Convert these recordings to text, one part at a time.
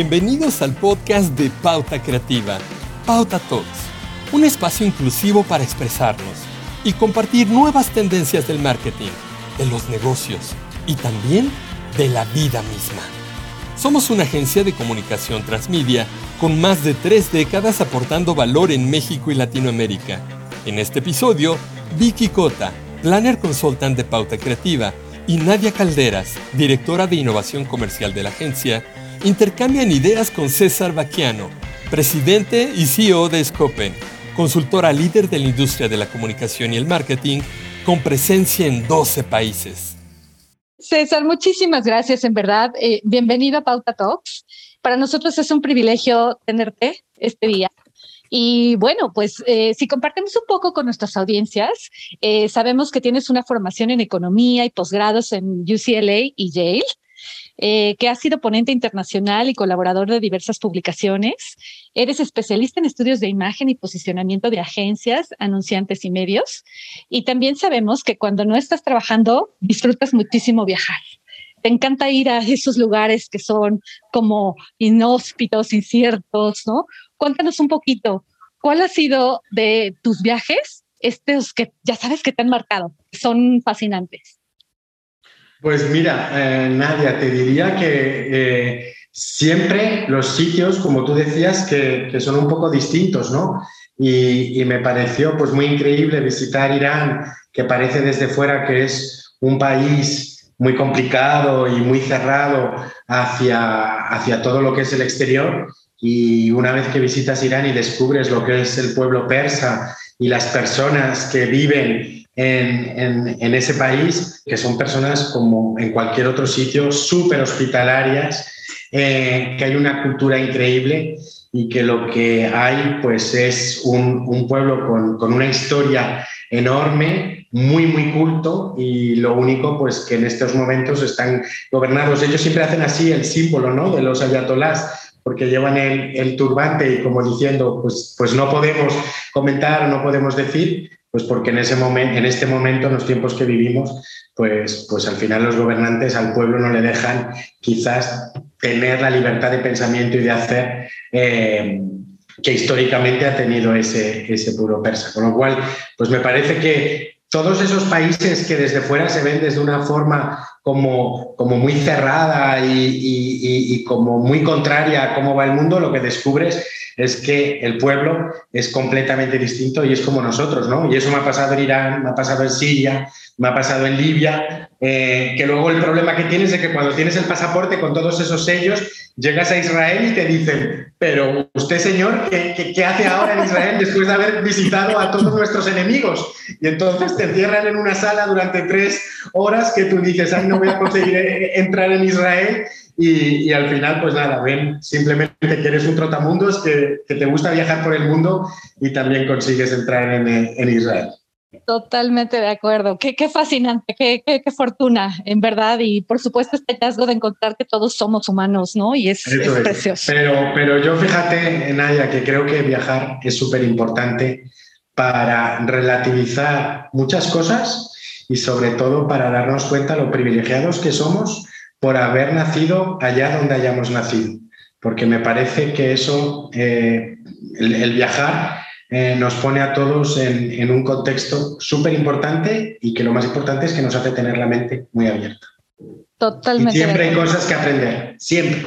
Bienvenidos al podcast de Pauta Creativa, Pauta Talks, un espacio inclusivo para expresarnos y compartir nuevas tendencias del marketing, de los negocios y también de la vida misma. Somos una agencia de comunicación transmedia con más de tres décadas aportando valor en México y Latinoamérica. En este episodio, Vicky Cota, planner consultant de Pauta Creativa, y Nadia Calderas, directora de innovación comercial de la agencia, intercambian ideas con César Baquiano, presidente y CEO de Scopen, consultora líder de la industria de la comunicación y el marketing, con presencia en 12 países. César, muchísimas gracias, en verdad. Eh, bienvenido a Pauta Talks. Para nosotros es un privilegio tenerte este día. Y bueno, pues eh, si compartimos un poco con nuestras audiencias, eh, sabemos que tienes una formación en economía y posgrados en UCLA y Yale. Eh, que has sido ponente internacional y colaborador de diversas publicaciones. Eres especialista en estudios de imagen y posicionamiento de agencias, anunciantes y medios. Y también sabemos que cuando no estás trabajando, disfrutas muchísimo viajar. Te encanta ir a esos lugares que son como inhóspitos, inciertos, ¿no? Cuéntanos un poquito, ¿cuál ha sido de tus viajes estos que ya sabes que te han marcado? Son fascinantes. Pues mira, eh, Nadia, te diría que eh, siempre los sitios, como tú decías, que, son un poco distintos, ¿no? Y, me pareció pues muy increíble visitar Irán, que parece desde fuera que es un país muy complicado y muy cerrado hacia, hacia todo lo que es el exterior. Y una vez que visitas Irán y descubres lo que es el pueblo persa y las personas que viven en, ese país, que son personas como en cualquier otro sitio, súper hospitalarias, eh, que hay una cultura increíble y que lo que hay pues es un, pueblo con, una historia enorme, muy, muy culto y lo único pues que en estos momentos están gobernados. Ellos siempre hacen así el símbolo ¿no? de los ayatolás porque llevan el, el, turbante y como diciendo, pues, pues no podemos comentar, no podemos decir, pues porque en, ese momento, en este momento, en los tiempos que vivimos, pues, pues al final los gobernantes al pueblo no le dejan quizás tener la libertad de pensamiento y de hacer eh, que históricamente ha tenido ese, ese puro persa. Con lo cual, pues me parece que todos esos países que desde fuera se ven desde una forma como, como muy cerrada y, y, como muy contraria a cómo va el mundo, lo que descubres es que el pueblo es completamente distinto y es como nosotros, ¿no? Y eso me ha pasado en Irán, me ha pasado en Siria, me ha pasado en Libia, eh, que luego el problema que tienes es que cuando tienes el pasaporte con todos esos sellos, llegas a Israel y te dicen, pero usted señor, ¿qué, hace ahora en Israel después de haber visitado a todos nuestros enemigos? Y entonces te encierran en una sala durante tres horas que tú dices, ay, no voy a conseguir eh, entrar en Israel. Y, al final, pues nada, ven simplemente que eres un trotamundos, que, que te gusta viajar por el mundo y también consigues entrar en, en Israel. Totalmente de acuerdo. Qué, qué fascinante, qué, qué, qué, fortuna, en verdad. Y por supuesto, este hallazgo de encontrar que todos somos humanos, ¿no? Y es, precioso. Pero, pero yo fíjate, Naya, que creo que viajar es súper importante para relativizar muchas cosas y sobre todo para darnos cuenta lo privilegiados que somos por haber nacido allá donde hayamos nacido. Porque me parece que eso, eh, el viajar, eh, nos pone a todos en, un contexto súper importante y que lo más importante es que nos hace tener la mente muy abierta. Totalmente. Y siempre hay cosas que aprender, siempre.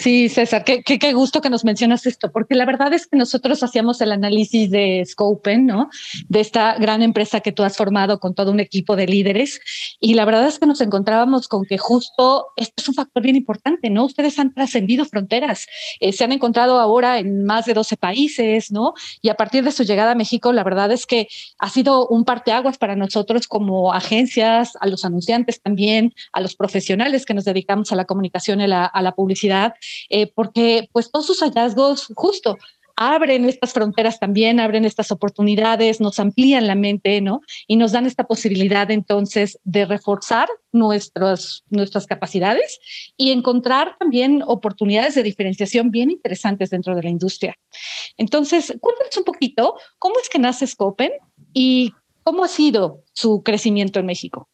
Sí, César, qué, qué, gusto que nos mencionas esto, porque la verdad es que nosotros hacíamos el análisis de Scopen, ¿no? De esta gran empresa que tú has formado con todo un equipo de líderes. Y la verdad es que nos encontrábamos con que justo esto es un factor bien importante, ¿no? Ustedes han trascendido fronteras, eh, se han encontrado ahora en más de 12 países, ¿no? Y a partir de su llegada a México, la verdad es que ha sido un parteaguas para nosotros como agencias, a los anunciantes también, a los profesionales que nos dedicamos a la comunicación y a la publicidad eh, porque pues todos sus hallazgos justo abren estas fronteras también, abren estas oportunidades, nos amplían la mente, ¿no? Y nos dan esta posibilidad entonces de reforzar nuestras, nuestras capacidades y encontrar también oportunidades de diferenciación bien interesantes dentro de la industria. Entonces, cuéntanos un poquito cómo es que nace Scopen y cómo ha sido su crecimiento en México.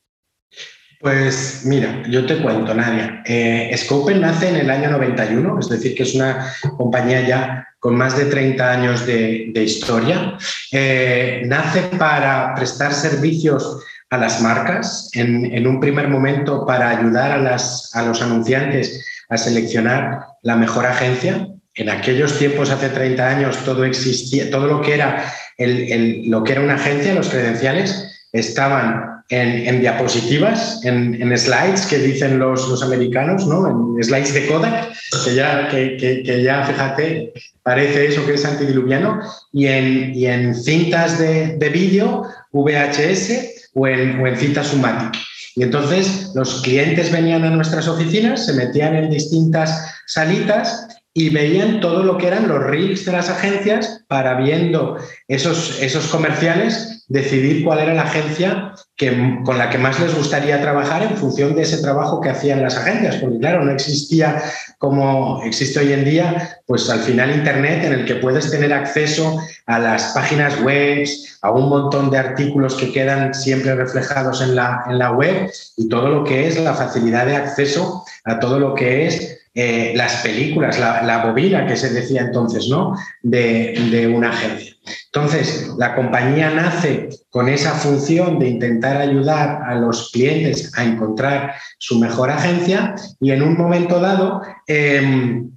Pues mira, yo te cuento, Nadia. Eh, Scopen nace en el año 91, es decir, que es una compañía ya con más de 30 años de, historia. Eh, nace para prestar servicios a las marcas, en, un primer momento para ayudar a, las, a los anunciantes a seleccionar la mejor agencia. En aquellos tiempos, hace 30 años, todo existía, todo lo que era, lo que era una agencia, los credenciales, estaban en, diapositivas, en, slides que dicen los, los, americanos, ¿no? en slides de Kodak, que ya, que, ya, fíjate, parece eso que es antidiluviano, y en, y en cintas de, de vídeo VHS o en, o en cintas Sumatic. Y entonces los clientes venían a nuestras oficinas, se metían en distintas salitas y veían todo lo que eran los reels de las agencias para viendo esos, esos comerciales decidir cuál era la agencia que, con la que más les gustaría trabajar en función de ese trabajo que hacían las agencias, porque claro, no existía como existe hoy en día, pues al final Internet en el que puedes tener acceso a las páginas web, a un montón de artículos que quedan siempre reflejados en la, en la web y todo lo que es la facilidad de acceso a todo lo que es eh, las películas, la, bobina que se decía entonces, ¿no? De, una agencia. Entonces, la compañía nace con esa función de intentar ayudar a los clientes a encontrar su mejor agencia y en un momento dado, em,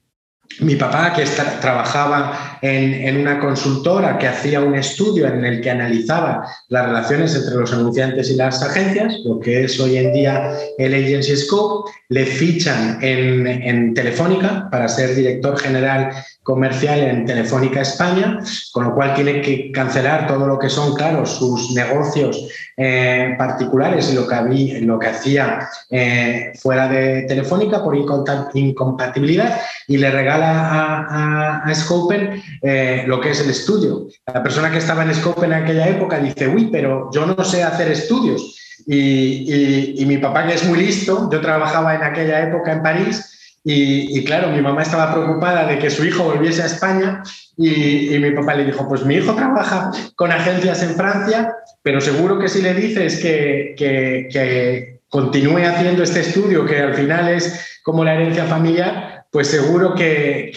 mi papá, que trabajaba en, una consultora que hacía un estudio en el que analizaba las relaciones entre los anunciantes y las agencias, lo que es hoy en día el Agency Scope, le fichan en, en Telefónica para ser director general comercial en Telefónica España, con lo cual tiene que cancelar todo lo que son, claro, sus negocios eh, particulares y lo que, había, lo que hacía eh, fuera de Telefónica por incompatibilidad y le regala a, a, Scopen eh, lo que es el estudio. La persona que estaba en Scopen en aquella época dice, uy, pero yo no sé hacer estudios. y mi papá, que es muy listo, yo trabajaba en aquella época en París, y, claro, mi mamá estaba preocupada de que su hijo volviese a España y, mi papá le dijo, pues mi hijo trabaja con agencias en Francia, pero seguro que si le dices que, que, continúe haciendo este estudio, que al final es como la herencia familiar, pues seguro que,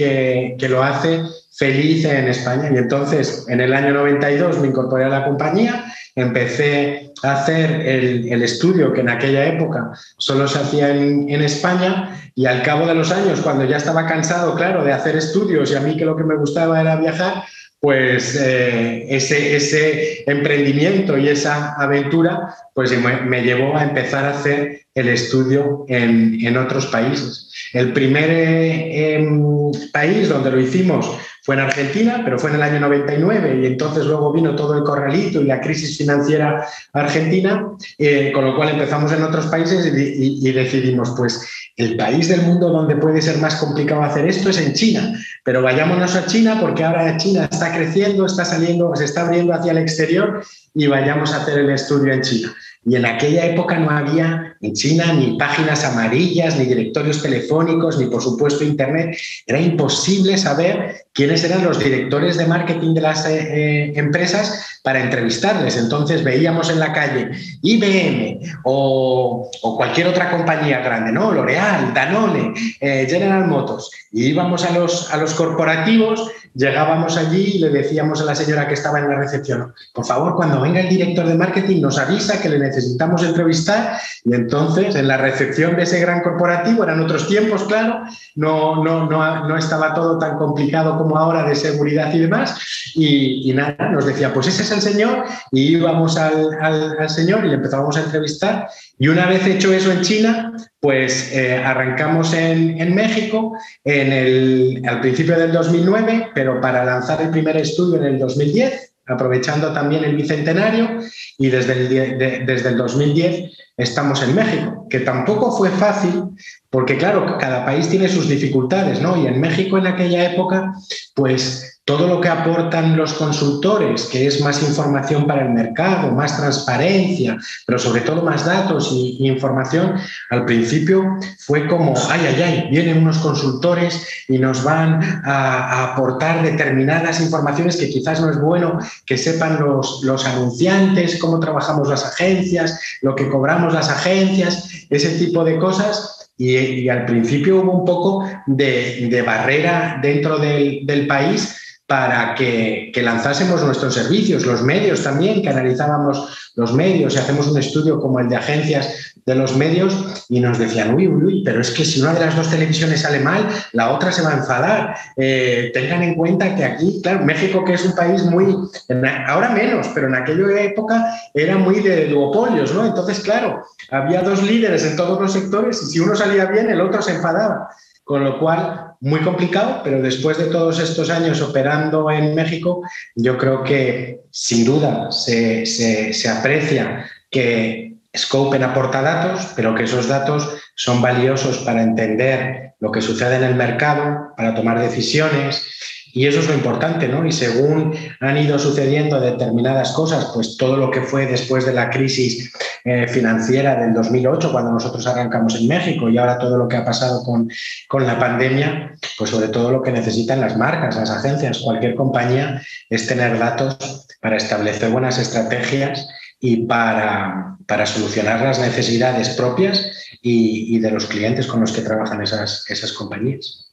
que lo hace feliz en España. Y entonces, en el año 92 me incorporé a la compañía, empecé a hacer el, estudio que en aquella época solo se hacía en, España y al cabo de los años, cuando ya estaba cansado, claro, de hacer estudios y a mí que lo que me gustaba era viajar, pues eh, ese, emprendimiento y esa aventura pues me, llevó a empezar a hacer el estudio en, otros países. El primer eh, em, país donde lo hicimos fue en Argentina, pero fue en el año 99 y entonces luego vino todo el corralito y la crisis financiera argentina, eh, con lo cual empezamos en otros países y, decidimos, pues el país del mundo donde puede ser más complicado hacer esto es en China, pero vayámonos a China porque ahora China está creciendo, está saliendo, se está abriendo hacia el exterior y vayamos a hacer el estudio en China. Y en aquella época no había en China ni páginas amarillas, ni directorios telefónicos, ni por supuesto Internet. Era imposible saber quiénes eran los directores de marketing de las eh, eh, empresas para entrevistarles. Entonces veíamos en la calle IBM o, cualquier otra compañía grande, ¿no? L'Oreal, Danone, eh, General Motors. Y íbamos a los, a los corporativos llegábamos allí y le decíamos a la señora que estaba en la recepción, por favor, cuando venga el director de marketing nos avisa que le necesitamos entrevistar y entonces en la recepción de ese gran corporativo, eran otros tiempos, claro, no, no, no, no estaba todo tan complicado como ahora de seguridad y demás y, nada, nos decía, pues ese es el señor y íbamos al, al, señor y le empezábamos a entrevistar y una vez hecho eso en China, pues eh, arrancamos en, en México en el, al principio del 2009, pero para lanzar el primer estudio en el 2010, aprovechando también el bicentenario, y desde el, desde el 2010 estamos en México, que tampoco fue fácil, porque claro, cada país tiene sus dificultades, ¿no? Y en México en aquella época, pues todo lo que aportan los consultores, que es más información para el mercado, más transparencia, pero sobre todo más datos y, información, al principio fue como, ay, ay, ay, vienen unos consultores y nos van a, aportar determinadas informaciones que quizás no es bueno que sepan los, los anunciantes, cómo trabajamos las agencias, lo que cobramos las agencias. ese tipo de cosas y, al principio hubo un poco de, barrera dentro del, del país para que, lanzásemos nuestros servicios, los medios también, que analizábamos los medios y hacemos un estudio como el de agencias de los medios y nos decían, uy, uy, uy, pero es que si una de las dos televisiones sale mal, la otra se va a enfadar. Eh, tengan en cuenta que aquí, claro, México que es un país muy, ahora menos, pero en aquella época era muy de duopolios, ¿no? Entonces, claro, había dos líderes en todos los sectores y si uno salía bien, el otro se enfadaba. Con lo cual, muy complicado, pero después de todos estos años operando en México, yo creo que sin duda se, aprecia que Scopen aporta datos, pero que esos datos son valiosos para entender lo que sucede en el mercado, para tomar decisiones y eso es lo importante, ¿no? Y según han ido sucediendo determinadas cosas, pues todo lo que fue después de la crisis eh, financiera del 2008, cuando nosotros arrancamos en México, y ahora todo lo que ha pasado con, con la pandemia, pues sobre todo lo que necesitan las marcas, las agencias, cualquier compañía, es tener datos para establecer buenas estrategias y para, para solucionar las necesidades propias y, y de los clientes con los que trabajan esas, esas compañías.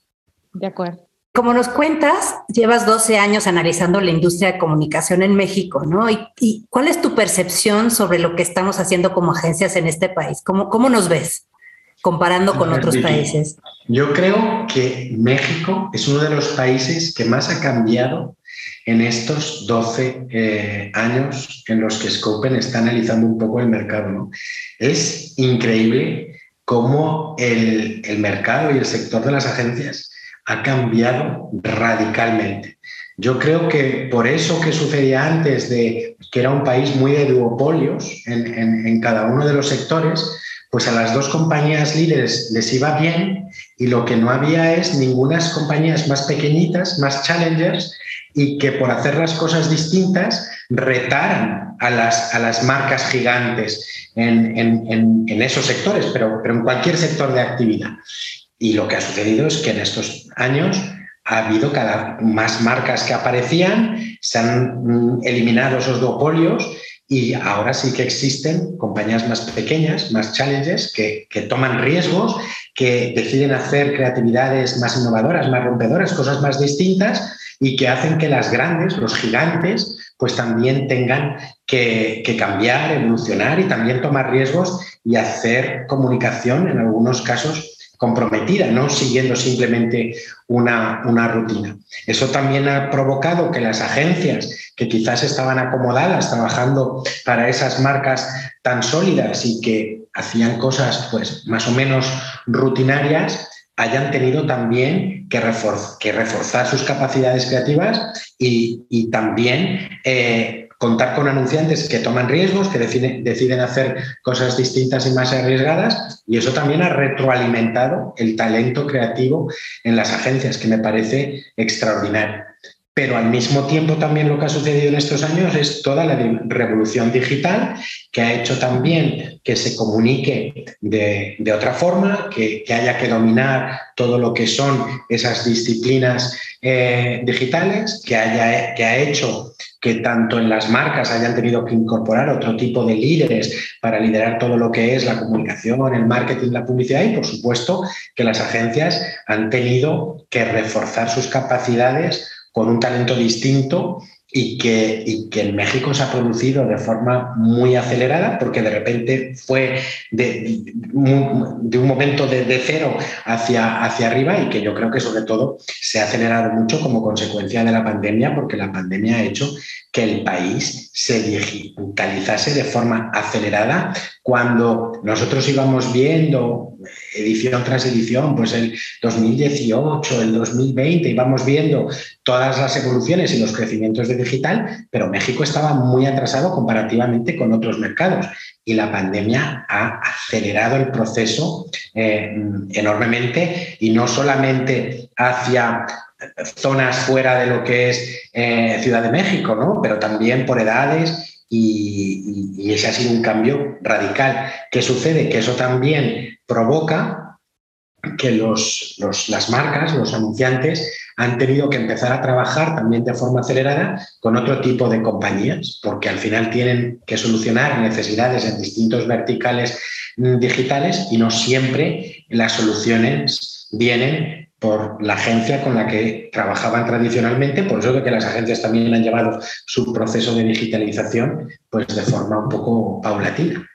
De acuerdo. Como nos cuentas, llevas 12 años analizando la industria de comunicación en México, ¿no? ¿Y, cuál es tu percepción sobre lo que estamos haciendo como agencias en este país? ¿Cómo, cómo nos ves comparando con otros países? Yo creo que México es uno de los países que más ha cambiado en estos 12 eh, años en los que Scopen está analizando un poco el mercado. ¿no? Es increíble cómo el, el mercado y el sector de las agencias ha cambiado radicalmente. Yo creo que por eso que sucedía antes de que era un país muy de duopolios en, cada uno de los sectores, pues a las dos compañías líderes les iba bien y lo que no había es ninguna compañías más pequeñitas, más challengers y que por hacer las cosas distintas retaran a las, a las marcas gigantes en, en, esos sectores, pero, pero en cualquier sector de actividad. Y lo que ha sucedido es que en estos años ha habido cada más marcas que aparecían, se han mm, eliminado esos duopolios y ahora sí que existen compañías más pequeñas, más challenges, que, que, toman riesgos, que deciden hacer creatividades más innovadoras, más rompedoras, cosas más distintas y que hacen que las grandes, los gigantes, pues también tengan que, que cambiar, evolucionar y también tomar riesgos y hacer comunicación en algunos casos comprometida, no siguiendo simplemente una, una, rutina. Eso también ha provocado que las agencias que quizás estaban acomodadas trabajando para esas marcas tan sólidas y que hacían cosas pues más o menos rutinarias, hayan tenido también que, reforzar sus capacidades creativas y, y también eh, contar con anunciantes que toman riesgos, que deciden, hacer cosas distintas y más arriesgadas, y eso también ha retroalimentado el talento creativo en las agencias, que me parece extraordinario. Pero al mismo tiempo también lo que ha sucedido en estos años es toda la revolución digital que ha hecho también que se comunique de, otra forma, que, haya que dominar todo lo que son esas disciplinas eh, digitales, que, haya, que ha hecho que tanto en las marcas hayan tenido que incorporar otro tipo de líderes para liderar todo lo que es la comunicación, el marketing, la publicidad y por supuesto que las agencias han tenido que reforzar sus capacidades con un talento distinto y que, que en México se ha producido de forma muy acelerada, porque de repente fue de, de un momento de, cero hacia, hacia arriba y que yo creo que sobre todo se ha acelerado mucho como consecuencia de la pandemia, porque la pandemia ha hecho que el país se digitalizase de forma acelerada cuando nosotros íbamos viendo edición tras edición, pues el 2018, el 2020, íbamos viendo todas las evoluciones y los crecimientos de digital, pero México estaba muy atrasado comparativamente con otros mercados y la pandemia ha acelerado el proceso eh, enormemente y no solamente hacia zonas fuera de lo que es eh, Ciudad de México, ¿no? pero también por edades y, ese ha sido un cambio radical. ¿Qué sucede? Que eso también provoca que los, los, las marcas, los anunciantes, han tenido que empezar a trabajar también de forma acelerada con otro tipo de compañías, porque al final tienen que solucionar necesidades en distintos verticales mm, digitales y no siempre las soluciones vienen por la agencia con la que trabajaban tradicionalmente, por eso que las agencias también han llevado su proceso de digitalización pues de forma un poco paulatina.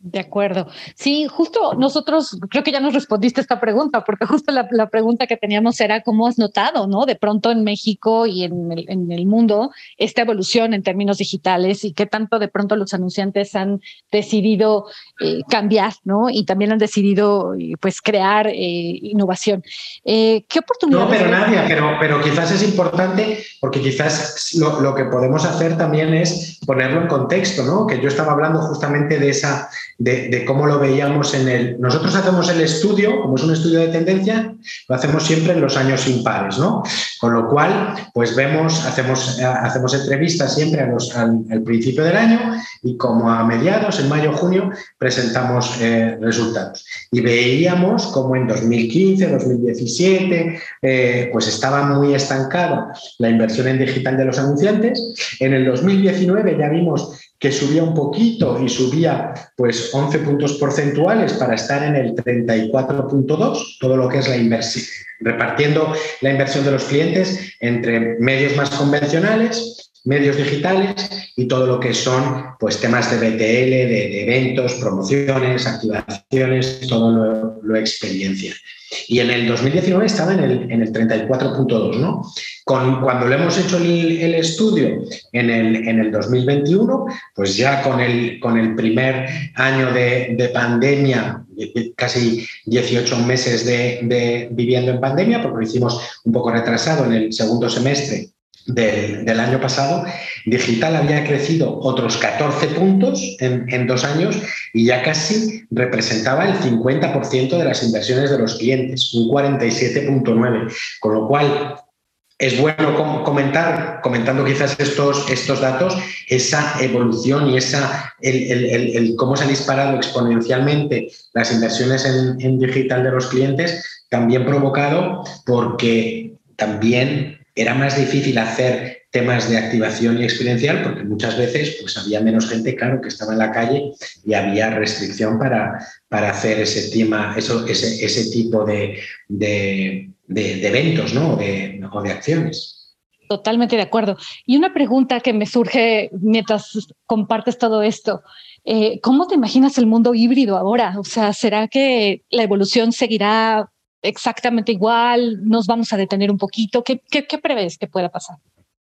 De acuerdo. Sí, justo nosotros, creo que ya nos respondiste esta pregunta, porque justo la, pregunta que teníamos era cómo has notado, ¿no? De pronto en México y en el, en el, mundo esta evolución en términos digitales y qué tanto de pronto los anunciantes han decidido eh, cambiar, ¿no? Y también han decidido, pues, crear eh, innovación. Eh, ¿Qué oportunidades? No, pero Nadia, pero, pero quizás es importante porque quizás lo, lo que podemos hacer también es ponerlo en contexto, ¿no? Que yo estaba hablando justamente de esa de, cómo lo veíamos en el... Nosotros hacemos el estudio, como es un estudio de tendencia, lo hacemos siempre en los años impares, ¿no? Con lo cual, pues vemos, hacemos, hacemos entrevistas siempre al, principio del año y como a mediados, en mayo, junio, presentamos eh, resultados. Y veíamos como en 2015, 2017, eh, pues estaba muy estancado la inversión en digital de los anunciantes. En el 2019 ya vimos que subía un poquito y subía pues 11 puntos porcentuales para estar en el 34.2, todo lo que es la inversión, repartiendo la inversión de los clientes entre medios más convencionales, medios digitales y todo lo que son pues temas de BTL, de, eventos, promociones, activaciones, todo lo, lo experiencia. Y en el 2019 estaba en el, en el 34.2, ¿no? Con, cuando le hemos hecho el, estudio en el, en el 2021, pues ya con el, con el primer año de pandemia, casi 18 meses de, viviendo en pandemia, porque lo hicimos un poco retrasado en el segundo semestre del, año pasado, digital había crecido otros 14 puntos en, dos años y ya casi representaba el 50% de las inversiones de los clientes, un 47.9, con lo cual es bueno comentar, comentando quizás estos, estos datos, esa evolución y esa, el, cómo se han disparado exponencialmente las inversiones en, en digital de los clientes, también provocado porque también era más difícil hacer temas de activación y experiencial porque muchas veces pues, había menos gente, claro, que estaba en la calle y había restricción para, para hacer ese, tema, eso, ese, ese tipo de, de, eventos ¿no? de, o de acciones. Totalmente de acuerdo. Y una pregunta que me surge mientras compartes todo esto. Eh, ¿Cómo te imaginas el mundo híbrido ahora? O sea, ¿será que la evolución seguirá exactamente igual? ¿Nos vamos a detener un poquito? ¿Qué, qué, prevés que pueda pasar?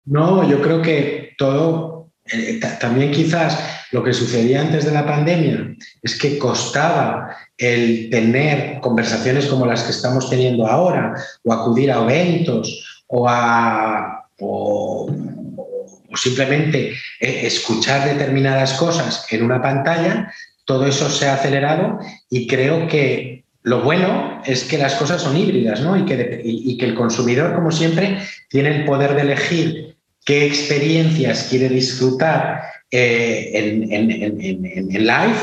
No, yo creo que todo, eh, también quizás lo que sucedía antes de la pandemia es que costaba el tener conversaciones como las que estamos teniendo ahora, o acudir a eventos, o. O, simplemente eh, escuchar determinadas cosas en una pantalla, todo eso se ha acelerado y creo que lo bueno es que las cosas son híbridas ¿no? y, que, y, que el consumidor, como siempre, tiene el poder de elegir qué experiencias quiere disfrutar eh, en, en, live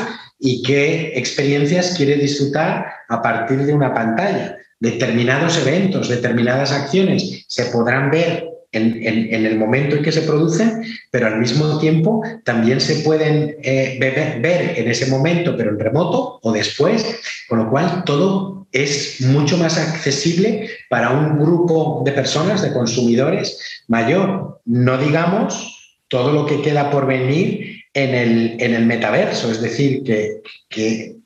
y qué experiencias quiere disfrutar a partir de una pantalla. Determinados eventos, determinadas acciones se podrán ver en, el momento en que se producen, pero al mismo tiempo también se pueden eh, ver, en ese momento, pero en remoto o después, con lo cual todo es mucho más accesible para un grupo de personas, de consumidores mayor. No digamos todo lo que queda por venir en el, en el metaverso, es decir, que, que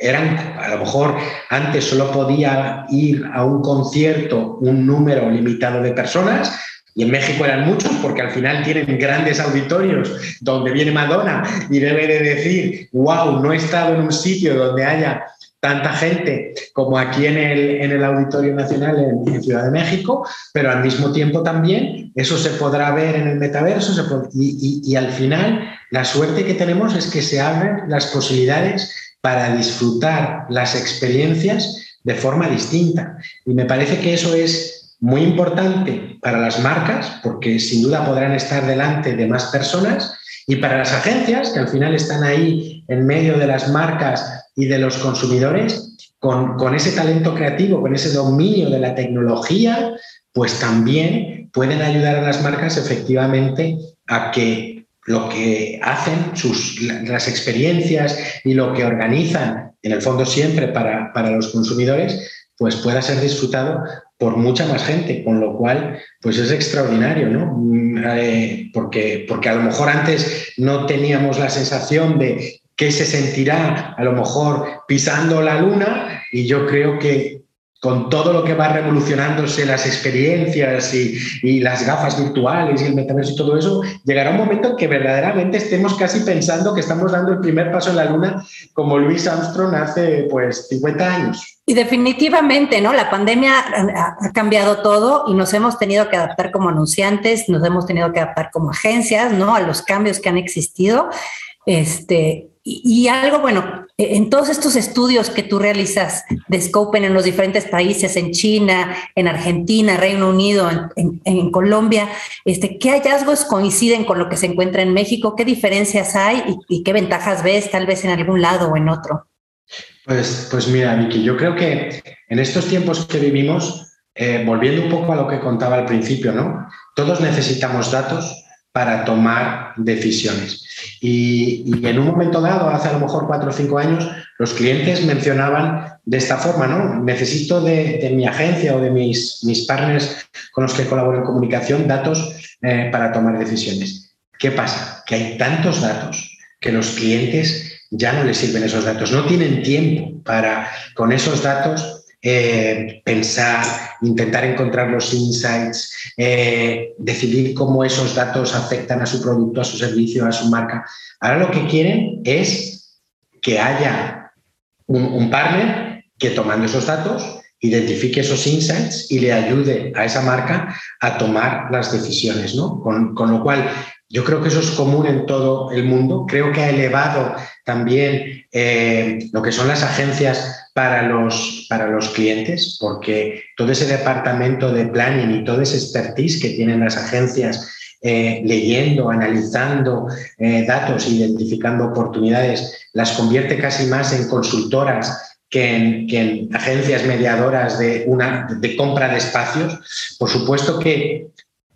eran, a lo mejor antes solo podía ir a un concierto un número limitado de personas, y en México eran muchos porque al final tienen grandes auditorios donde viene Madonna y debe de decir, wow, no he estado en un sitio donde haya tanta gente como aquí en el, en el Auditorio Nacional en, Ciudad de México, pero al mismo tiempo también eso se podrá ver en el metaverso y, y al final la suerte que tenemos es que se abren las posibilidades para disfrutar las experiencias de forma distinta. Y me parece que eso es muy importante para las marcas, porque sin duda podrán estar delante de más personas, y para las agencias, que al final están ahí en medio de las marcas y de los consumidores, con, con ese talento creativo, con ese dominio de la tecnología, pues también pueden ayudar a las marcas efectivamente a que lo que hacen, sus, las experiencias y lo que organizan, en el fondo siempre para, para los consumidores, pues pueda ser disfrutado por mucha más gente, con lo cual, pues es extraordinario, ¿no? Mm, eh, porque, porque a lo mejor antes no teníamos la sensación de qué se sentirá a lo mejor pisando la luna y yo creo que con todo lo que va revolucionándose las experiencias y, las gafas virtuales y el metaverso y todo eso, llegará un momento en que verdaderamente estemos casi pensando que estamos dando el primer paso en la luna como Luis Armstrong hace pues 50 años. Y definitivamente, ¿no? La pandemia ha cambiado todo y nos hemos tenido que adaptar como anunciantes, nos hemos tenido que adaptar como agencias, ¿no? A los cambios que han existido. Este, y, algo, bueno, en todos estos estudios que tú realizas de Scopen en los diferentes países, en China, en Argentina, Reino Unido, en, Colombia, este, ¿qué hallazgos coinciden con lo que se encuentra en México? ¿Qué diferencias hay y, qué ventajas ves tal vez en algún lado o en otro? Pues, pues mira, Vicky, yo creo que en estos tiempos que vivimos, eh, volviendo un poco a lo que contaba al principio, ¿no? Todos necesitamos datos para tomar decisiones. Y, en un momento dado, hace a lo mejor cuatro o cinco años, los clientes mencionaban de esta forma, ¿no? Necesito de, mi agencia o de mis, mis, partners con los que colaboro en comunicación datos eh, para tomar decisiones. ¿Qué pasa? Que hay tantos datos que los clientes ya no les sirven esos datos, no tienen tiempo para con esos datos eh, pensar, intentar encontrar los insights, eh, decidir cómo esos datos afectan a su producto, a su servicio, a su marca. Ahora lo que quieren es que haya un, partner que tomando esos datos identifique esos insights y le ayude a esa marca a tomar las decisiones. ¿no? Con, con lo cual, yo creo que eso es común en todo el mundo. Creo que ha elevado también eh, lo que son las agencias para los, para los clientes, porque todo ese departamento de planning y todo ese expertise que tienen las agencias eh, leyendo, analizando eh, datos, identificando oportunidades, las convierte casi más en consultoras que en, que en, agencias mediadoras de, una, de compra de espacios. Por supuesto que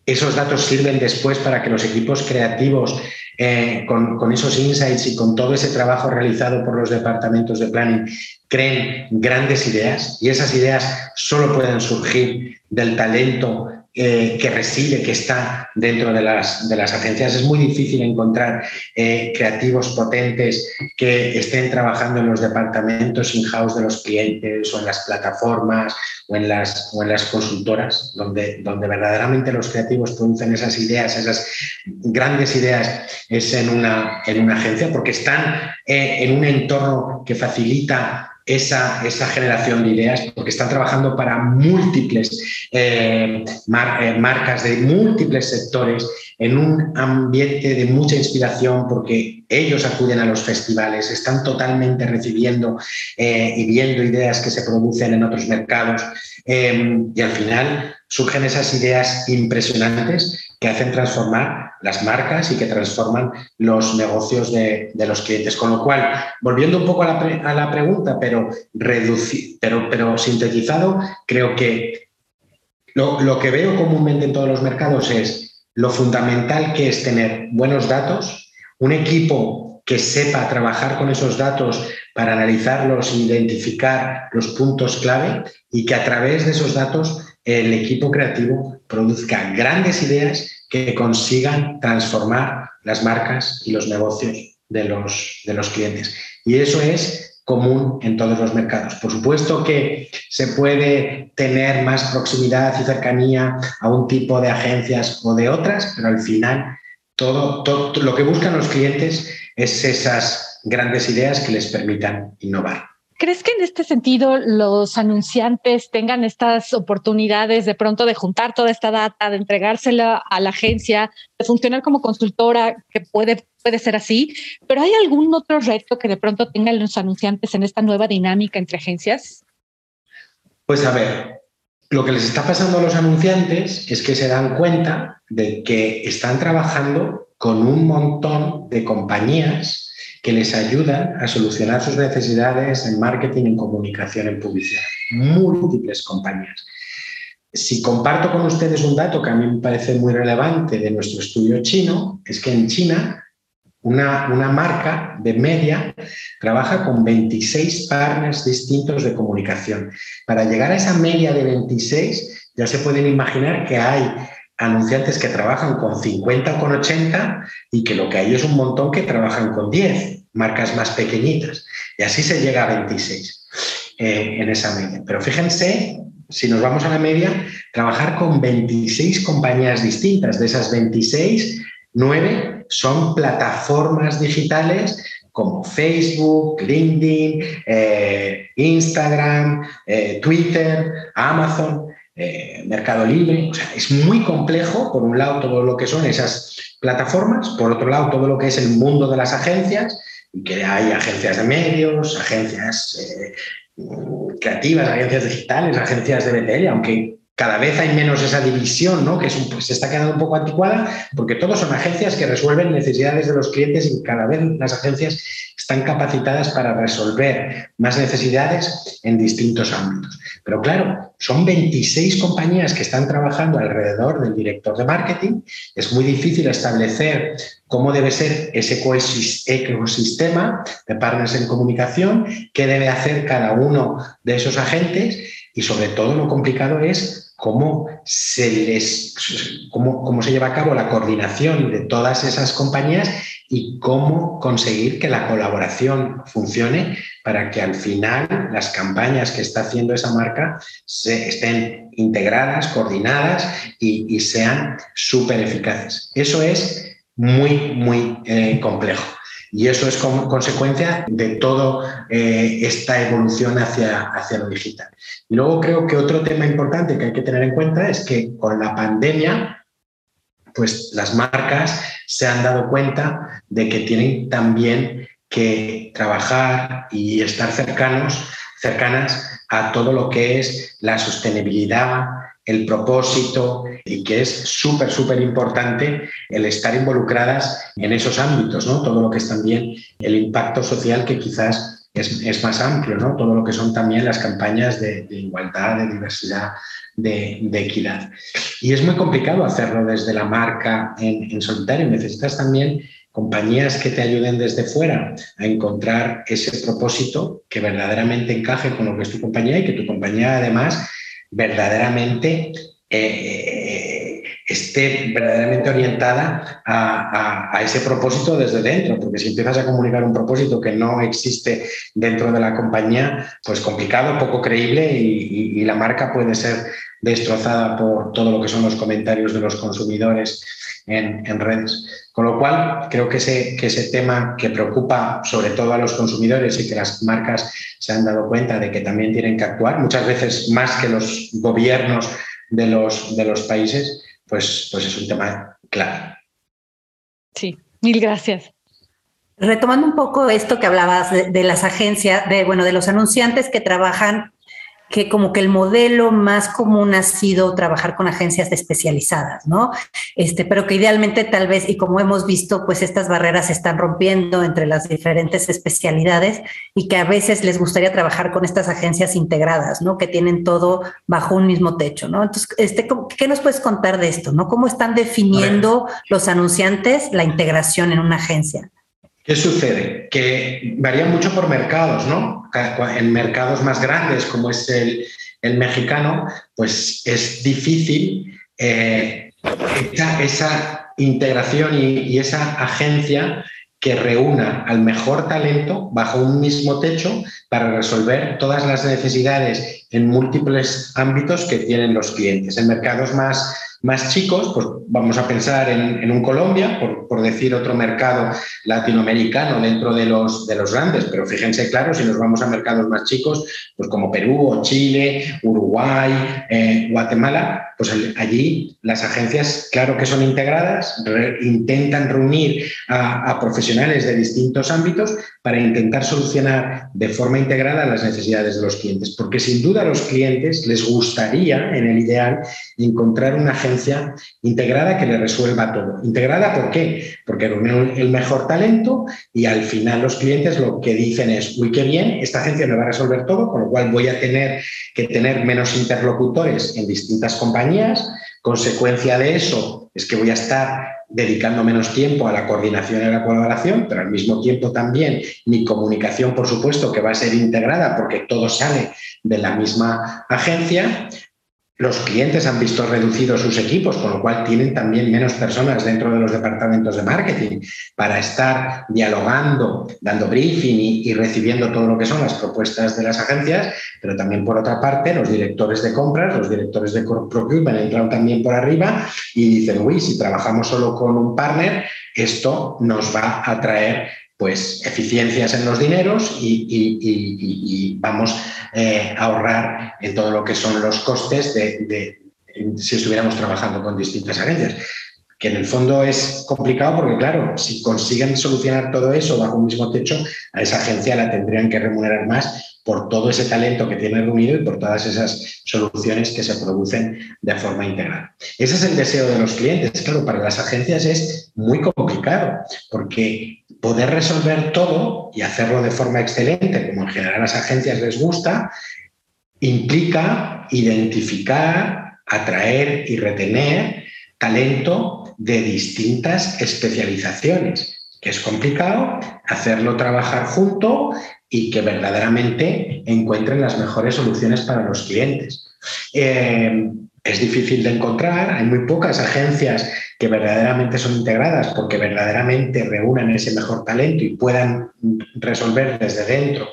esos datos sirven después para que los equipos creativos, eh, con, esos insights y con todo ese trabajo realizado por los departamentos de planning, creen grandes ideas. Y esas ideas solo pueden surgir del talento eh, que reside, que está dentro de las, de las agencias. Es muy difícil encontrar eh, creativos potentes que estén trabajando en los departamentos in-house de los clientes o en las plataformas o en las, o en las consultoras, donde, donde verdaderamente los creativos producen esas ideas, esas grandes ideas, es en una, en una agencia, porque están eh, en un entorno que facilita esa, esa, generación de ideas, porque están trabajando para múltiples eh, eh, marcas de múltiples sectores en un ambiente de mucha inspiración, porque ellos acuden a los festivales, están totalmente recibiendo eh, y viendo ideas que se producen en otros mercados y al final surgen esas ideas impresionantes que hacen transformar las marcas y que transforman los negocios de, los clientes. Con lo cual, volviendo un poco a la, pregunta, pero, pero, pero sintetizado, creo que lo, lo que veo comúnmente en todos los mercados es lo fundamental que es tener buenos datos, un equipo que sepa trabajar con esos datos para analizarlos e identificar los puntos clave y que a través de esos datos el equipo creativo produzca grandes ideas que consigan transformar las marcas y los negocios de los, de los clientes. Y eso es común en todos los mercados. Por supuesto que se puede tener más proximidad y cercanía a un tipo de agencias o de otras, pero al final todo, todo lo que buscan los clientes es esas grandes ideas que les permitan innovar. ¿Crees que en este sentido los anunciantes tengan estas oportunidades de pronto de juntar toda esta data, de entregársela a la agencia, de funcionar como consultora, que puede, puede ser así? Pero ¿hay algún otro reto que de pronto tengan los anunciantes en esta nueva dinámica entre agencias? Pues a ver, lo que les está pasando a los anunciantes es que se dan cuenta de que están trabajando con un montón de compañías que les ayudan a solucionar sus necesidades en marketing, en comunicación, en publicidad. Múltiples compañías. si comparto con ustedes un dato que a mí me parece muy relevante de nuestro estudio chino, es que en China una, una, marca de media trabaja con 26 partners distintos de comunicación. Para llegar a esa media de 26, ya se pueden imaginar que hay anunciantes que trabajan con 50 o con 80 y que lo que hay es un montón que trabajan con 10, marcas más pequeñitas. Y así se llega a 26 eh, en esa media. Pero fíjense, si nos vamos a la media, trabajar con 26 compañías distintas. De esas 26, 9 son plataformas digitales como Facebook, LinkedIn, eh, Instagram, eh, Twitter, Amazon. Eh, Mercado Libre. O sea, es muy complejo, por un lado, todo lo que son esas plataformas, por otro lado, todo lo que es el mundo de las agencias, y que hay agencias de medios, agencias eh, creativas, agencias digitales, agencias de BTL, aunque cada vez hay menos esa división, ¿no? que pues, se está quedando un poco anticuada, porque todos son agencias que resuelven necesidades de los clientes y cada vez las agencias están capacitadas para resolver más necesidades en distintos ámbitos. Pero claro, son 26 compañías que están trabajando alrededor del director de marketing. Es muy difícil establecer cómo debe ser ese ecosistema de partners en comunicación, qué debe hacer cada uno de esos agentes y sobre todo lo complicado es cómo se, les, cómo, cómo se lleva a cabo la coordinación de todas esas compañías y cómo conseguir que la colaboración funcione para que al final las campañas que está haciendo esa marca se, estén integradas, coordinadas y, sean súper eficaces. Eso es muy, muy eh, complejo. Y eso es consecuencia de toda eh, esta evolución hacia, hacia lo digital. Y luego creo que otro tema importante que hay que tener en cuenta es que con la pandemia, pues las marcas se han dado cuenta de que tienen también que trabajar y estar cercanos, cercanas a todo lo que es la sostenibilidad, el propósito y que es súper, súper importante el estar involucradas en esos ámbitos, ¿no? Todo lo que es también el impacto social que quizás es, más amplio, ¿no? Todo lo que son también las campañas de, igualdad, de diversidad, de, equidad. Y es muy complicado hacerlo desde la marca en solitario. Necesitas también compañías que te ayuden desde fuera a encontrar ese propósito que verdaderamente encaje con lo que es tu compañía y que tu compañía además verdaderamente eh, esté verdaderamente orientada a, ese propósito desde dentro, porque si empiezas a comunicar un propósito que no existe dentro de la compañía, pues complicado, poco creíble y, la marca puede ser destrozada por todo lo que son los comentarios de los consumidores en, en redes. Con lo cual, creo que ese, que ese tema que preocupa sobre todo a los consumidores y que las marcas se han dado cuenta de que también tienen que actuar, muchas veces más que los gobiernos de los, de los países, pues, pues es un tema clave. Sí, mil gracias. Retomando un poco esto que hablabas de, de, las agencias, de bueno, de los anunciantes que trabajan que como que el modelo más común ha sido trabajar con agencias especializadas, ¿no? Este, pero que idealmente tal vez, y como hemos visto, pues estas barreras se están rompiendo entre las diferentes especialidades y que a veces les gustaría trabajar con estas agencias integradas, ¿no? Que tienen todo bajo un mismo techo, ¿no? Entonces, este, ¿qué nos puedes contar de esto, ¿no? ¿Cómo están definiendo los anunciantes la integración en una agencia? ¿Qué sucede? Que varía mucho por mercados, ¿no? En mercados más grandes, como es el, mexicano, pues es difícil eh, esa, integración y, esa agencia que reúna al mejor talento bajo un mismo techo para resolver todas las necesidades en múltiples ámbitos que tienen los clientes. En mercados más más chicos, pues vamos a pensar en, un Colombia, por, decir otro mercado latinoamericano dentro de los, de los grandes, pero fíjense claro, si nos vamos a mercados más chicos, pues como Perú o Chile, Uruguay, eh, Guatemala, pues allí las agencias, claro que son integradas, intentan reunir a, a profesionales de distintos ámbitos para intentar solucionar de forma integrada las necesidades de los clientes, porque sin duda a los clientes les gustaría, en el ideal, encontrar una agencia integrada que le resuelva todo. ¿Integrada por qué? Porque reúne el mejor talento y al final los clientes lo que dicen es, uy, qué bien, esta agencia me va a resolver todo, con lo cual voy a tener que tener menos interlocutores en distintas compañías. Consecuencia de eso es que voy a estar dedicando menos tiempo a la coordinación y a la colaboración, pero al mismo tiempo también mi comunicación, por supuesto, que va a ser integrada porque todo sale de la misma agencia, los clientes han visto reducidos sus equipos, con lo cual tienen también menos personas dentro de los departamentos de marketing para estar dialogando, dando briefing y, recibiendo todo lo que son las propuestas de las agencias, pero también por otra parte los directores de compras, los directores de procurement entran también por arriba y dicen, uy, si trabajamos solo con un partner, esto nos va a traer pues eficiencias en los dineros y, vamos eh, a ahorrar en todo lo que son los costes de, si estuviéramos trabajando con distintas agencias. Que en el fondo es complicado porque, claro, si consiguen solucionar todo eso bajo un mismo techo, a esa agencia la tendrían que remunerar más por todo ese talento que tiene reunido y por todas esas soluciones que se producen de forma integral. Ese es el deseo de los clientes. Claro, para las agencias es muy complicado porque poder resolver todo y hacerlo de forma excelente, como en general a las agencias les gusta, implica identificar, atraer y retener talento de distintas especializaciones, que es complicado hacerlo trabajar junto y que verdaderamente encuentren las mejores soluciones para los clientes. Eh, es difícil de encontrar, hay muy pocas agencias que verdaderamente son integradas porque verdaderamente reúnan ese mejor talento y puedan resolver desde dentro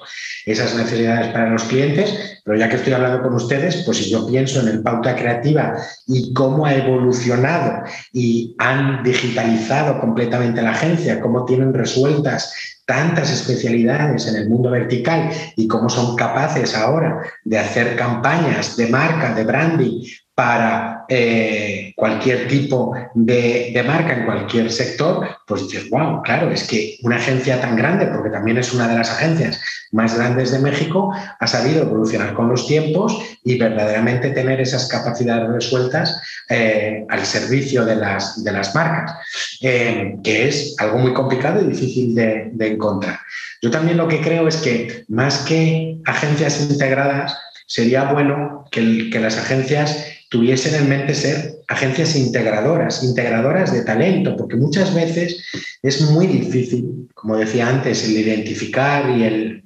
esas necesidades para los clientes. Pero ya que estoy hablando con ustedes, pues si yo pienso en el pauta creativa y cómo ha evolucionado y han digitalizado completamente la agencia, cómo tienen resueltas tantas especialidades en el mundo vertical y cómo son capaces ahora de hacer campañas de marca, de branding para eh, cualquier tipo de, marca en cualquier sector, pues dices, wow, claro, es que una agencia tan grande, porque también es una de las agencias más grandes de México, ha sabido evolucionar con los tiempos y verdaderamente tener esas capacidades resueltas eh, al servicio de las, de las marcas, eh, que es algo muy complicado y difícil de, encontrar. Yo también lo que creo es que más que agencias integradas, sería bueno que las agencias tuviesen en mente ser agencias integradoras, integradoras de talento, porque muchas veces es muy difícil, como decía antes, el identificar y el,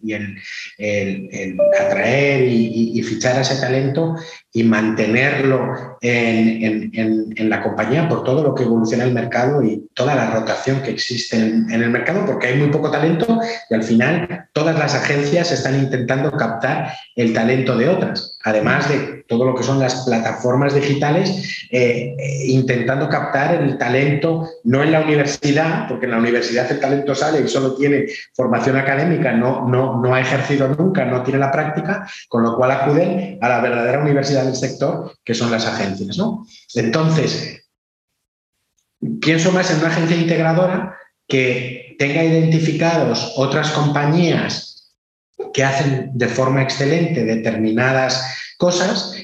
el, atraer y, fichar a ese talento y mantenerlo en, la compañía por todo lo que evoluciona el mercado y toda la rotación que existe en, el mercado, porque hay muy poco talento y al final todas las agencias están intentando captar el talento de otras, además de todo lo que son las plataformas digitales. Eh, eh, intentando captar el talento, no en la universidad, porque en la universidad el talento sale y solo tiene formación académica, no, no, no ha ejercido nunca, no tiene la práctica, con lo cual acuden a la verdadera universidad del sector, que son las agencias. ¿no? Entonces, pienso más en una agencia integradora que tenga identificados otras compañías que hacen de forma excelente determinadas cosas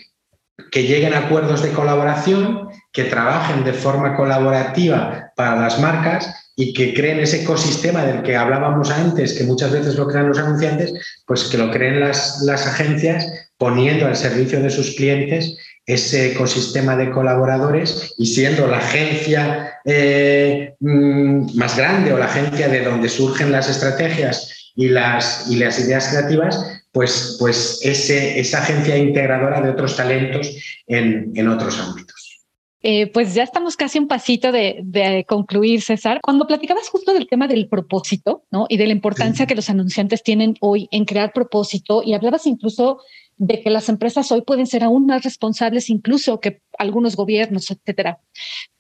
que lleguen a acuerdos de colaboración, que trabajen de forma colaborativa para las marcas y que creen ese ecosistema del que hablábamos antes, que muchas veces lo crean los anunciantes, pues que lo creen las, las agencias poniendo al servicio de sus clientes ese ecosistema de colaboradores y siendo la agencia eh, mm, más grande o la agencia de donde surgen las estrategias y las, y las ideas creativas, pues, pues ese, esa agencia integradora de otros talentos en, otros ámbitos. Eh, pues ya estamos casi un pasito de, concluir, César. Cuando platicabas justo del tema del propósito, ¿no? Y de la importancia que los anunciantes tienen hoy en crear propósito, y hablabas incluso de que las empresas hoy pueden ser aún más responsables incluso que algunos gobiernos, etcétera.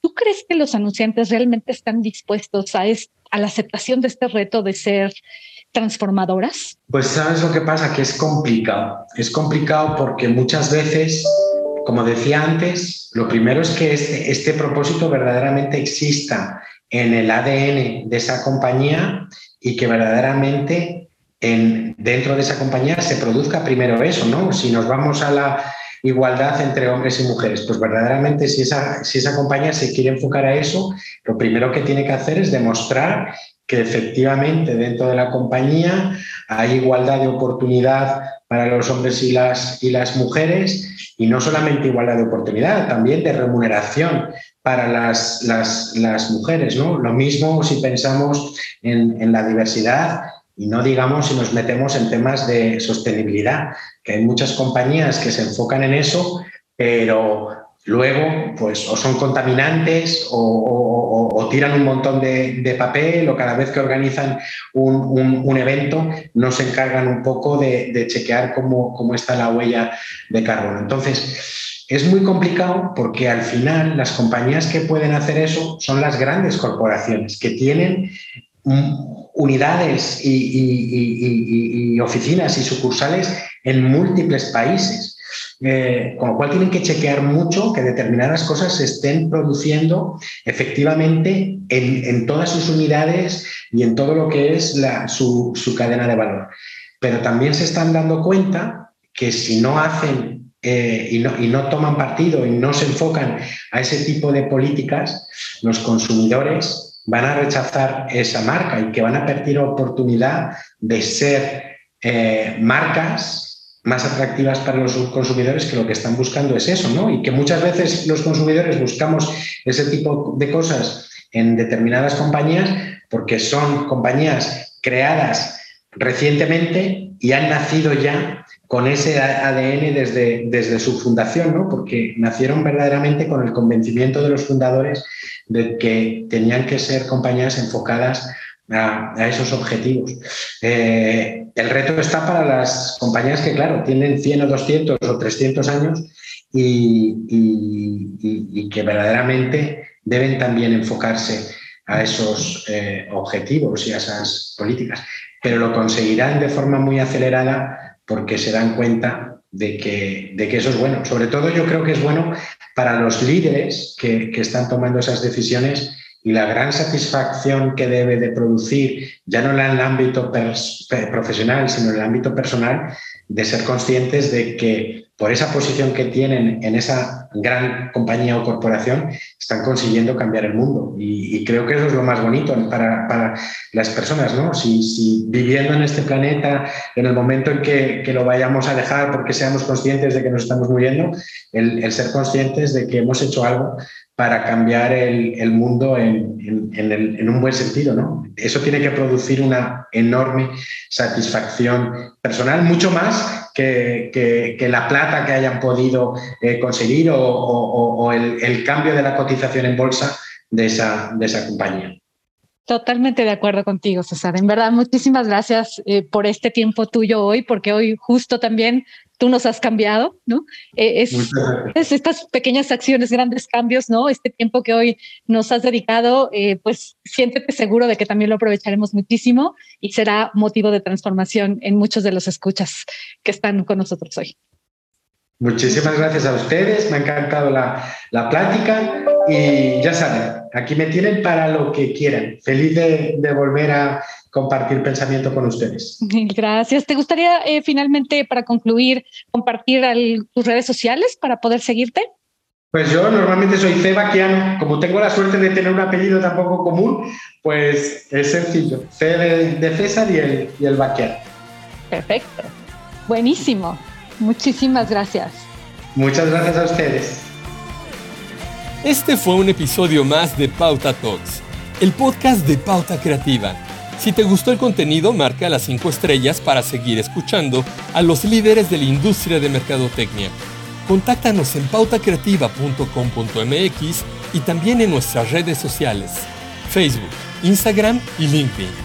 ¿Tú crees que los anunciantes realmente están dispuestos a, a la aceptación de este reto de ser transformadoras? Pues sabes lo que pasa, que es complicado. Es complicado porque muchas veces, como decía antes, lo primero es que este, este propósito verdaderamente exista en el ADN de esa compañía y que verdaderamente en, dentro de esa compañía se produzca primero eso, ¿no? Si nos vamos a la igualdad entre hombres y mujeres. Pues verdaderamente si esa, si esa compañía se quiere enfocar a eso, lo primero que tiene que hacer es demostrar que efectivamente dentro de la compañía hay igualdad de oportunidad para los hombres y las, y las mujeres, y no solamente igualdad de oportunidad, también de remuneración para las, las, mujeres. ¿no? Lo mismo si pensamos en, en, la diversidad y no digamos si nos metemos en temas de sostenibilidad, que hay muchas compañías que se enfocan en eso, pero luego pues o son contaminantes o, tiran un montón de, papel o cada vez que organizan un, evento no se encargan un poco de, chequear cómo, cómo, está la huella de carbono. Entonces, es muy complicado porque al final las compañías que pueden hacer eso son las grandes corporaciones que tienen unidades y oficinas y sucursales en múltiples países. Eh, con lo cual tienen que chequear mucho que determinadas cosas se estén produciendo efectivamente en, todas sus unidades y en todo lo que es su, cadena de valor. Pero también se están dando cuenta que si no hacen eh, y, no, toman partido y no se enfocan a ese tipo de políticas, los consumidores van a rechazar esa marca y que van a perder oportunidad de ser eh, marcas más atractivas para los consumidores que lo que están buscando es eso, ¿no? Y que muchas veces los consumidores buscamos ese tipo de cosas en determinadas compañías porque son compañías creadas recientemente y han nacido ya con ese ADN desde, desde su fundación, ¿no? Porque nacieron verdaderamente con el convencimiento de los fundadores de que tenían que ser compañías enfocadas a, esos objetivos. Eh, el reto está para las compañías que, claro, tienen 100 o 200 o 300 años y, que verdaderamente deben también enfocarse a esos eh, objetivos y a esas políticas. Pero lo conseguirán de forma muy acelerada porque se dan cuenta de que, de que eso es bueno. Sobre todo yo creo que es bueno para los líderes que, que están tomando esas decisiones y la gran satisfacción que debe de producir, ya no en el ámbito profesional, sino en el ámbito personal, de ser conscientes de que por esa posición que tienen en esa gran compañía o corporación, están consiguiendo cambiar el mundo. Y, creo que eso es lo más bonito para, las personas, ¿no? Si, viviendo en este planeta, en el momento en que, lo vayamos a dejar porque seamos conscientes de que nos estamos muriendo, el, el ser conscientes de que hemos hecho algo para cambiar el, mundo en, un buen sentido. ¿no? Eso tiene que producir una enorme satisfacción personal, mucho más que, la plata que hayan podido eh, conseguir o, el, cambio de la cotización en bolsa de esa, compañía. Totalmente de acuerdo contigo, César. En verdad, muchísimas gracias eh, por este tiempo tuyo hoy, porque hoy justo también tú nos has cambiado, ¿no? Eh, es, estas pequeñas acciones, grandes cambios, ¿no? Este tiempo que hoy nos has dedicado, eh, pues siéntete seguro de que también lo aprovecharemos muchísimo y será motivo de transformación en muchos de los escuchas que están con nosotros hoy. Muchísimas gracias a ustedes, me ha encantado la, la plática y ya saben, aquí me tienen para lo que quieran. Feliz de, de volver a compartir pensamiento con ustedes. Gracias. ¿Te gustaría eh, finalmente, para concluir, compartir tus redes sociales para poder seguirte? Pues yo normalmente soy Cebaquiano. Como tengo la suerte de tener un apellido tan poco común, pues es sencillo. C de, César y el, y el Baquiano. Perfecto. Buenísimo. Muchísimas gracias. Muchas gracias a ustedes. Este fue un episodio más de Pauta Talks, el podcast de Pauta Creativa si te gustó el contenido, marca las 5 estrellas para seguir escuchando a los líderes de la industria de mercadotecnia. Contáctanos en pautacreativa.com.mx y también en nuestras redes sociales, Facebook, Instagram y LinkedIn.